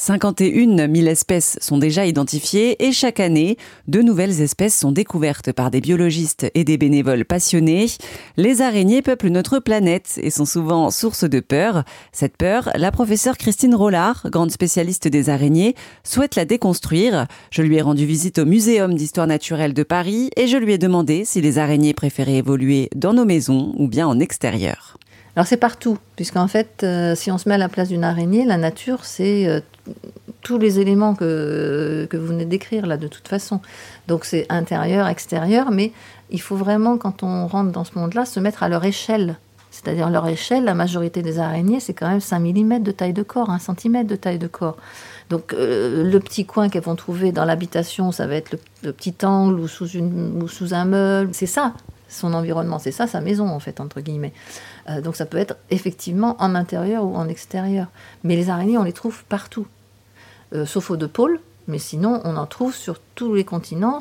51 000 espèces sont déjà identifiées et chaque année, de nouvelles espèces sont découvertes par des biologistes et des bénévoles passionnés. Les araignées peuplent notre planète et sont souvent source de peur. Cette peur, la professeure Christine Rollard, grande spécialiste des araignées, souhaite la déconstruire. Je lui ai rendu visite au Muséum d'histoire naturelle de Paris et je lui ai demandé si les araignées préféraient évoluer dans nos maisons ou bien en extérieur. Alors c'est partout, puisqu'en fait, euh, si on se met à la place d'une araignée, la nature, c'est euh, tous les éléments que, que vous venez décrire là, de toute façon. Donc c'est intérieur, extérieur, mais il faut vraiment, quand on rentre dans ce monde-là, se mettre à leur échelle. C'est-à-dire leur échelle, la majorité des araignées, c'est quand même 5 mm de taille de corps, 1 cm de taille de corps. Donc euh, le petit coin qu'elles vont trouver dans l'habitation, ça va être le, petit angle ou sous, une, ou sous un meuble. C'est ça, son environnement, c'est ça sa maison en fait, entre guillemets. Euh, donc ça peut être effectivement en intérieur ou en extérieur. Mais les araignées, on les trouve partout, euh, sauf aux deux pôles. Mais sinon, on en trouve sur tous les continents,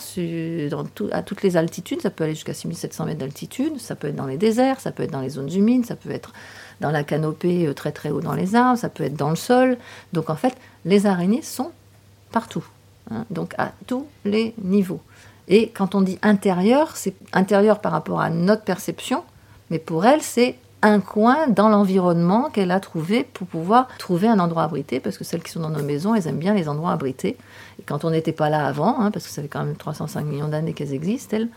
à toutes les altitudes. Ça peut aller jusqu'à 6700 mètres d'altitude. Ça peut être dans les déserts, ça peut être dans les zones humides, ça peut être dans la canopée euh, très très haut dans les arbres, ça peut être dans le sol. Donc en fait, les araignées sont partout. Hein. donc à tous les niveaux. Et quand on dit intérieur, c'est intérieur par rapport à notre perception, mais pour elle, c'est un coin dans l'environnement qu'elle a trouvé pour pouvoir trouver un endroit abrité, parce que celles qui sont dans nos maisons, elles aiment bien les endroits abrités. Et quand on n'était pas là avant, hein, parce que ça fait quand même 305 millions d'années qu'elles existent, elles,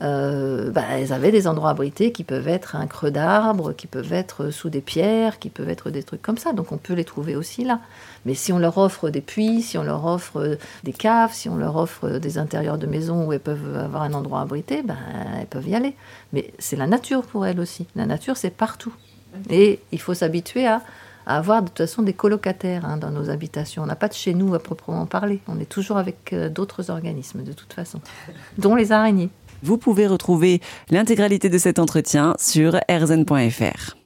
euh, bah, elles avaient des endroits abrités qui peuvent être un creux d'arbre, qui peuvent être sous des pierres, qui peuvent être des trucs comme ça. Donc on peut les trouver aussi là. Mais si on leur offre des puits, si on leur offre des caves, si on leur offre des intérieurs de maisons où elles peuvent avoir un endroit abrité, ben, elles peuvent y aller. Mais c'est la nature pour elles aussi. La nature, c'est Et il faut s'habituer à, avoir de toute façon des colocataires hein, dans nos habitations. On n'a pas de chez nous à proprement parler. On est toujours avec euh, d'autres organismes de toute façon, dont les araignées. Vous pouvez retrouver l'intégralité de cet entretien sur rzn.fr.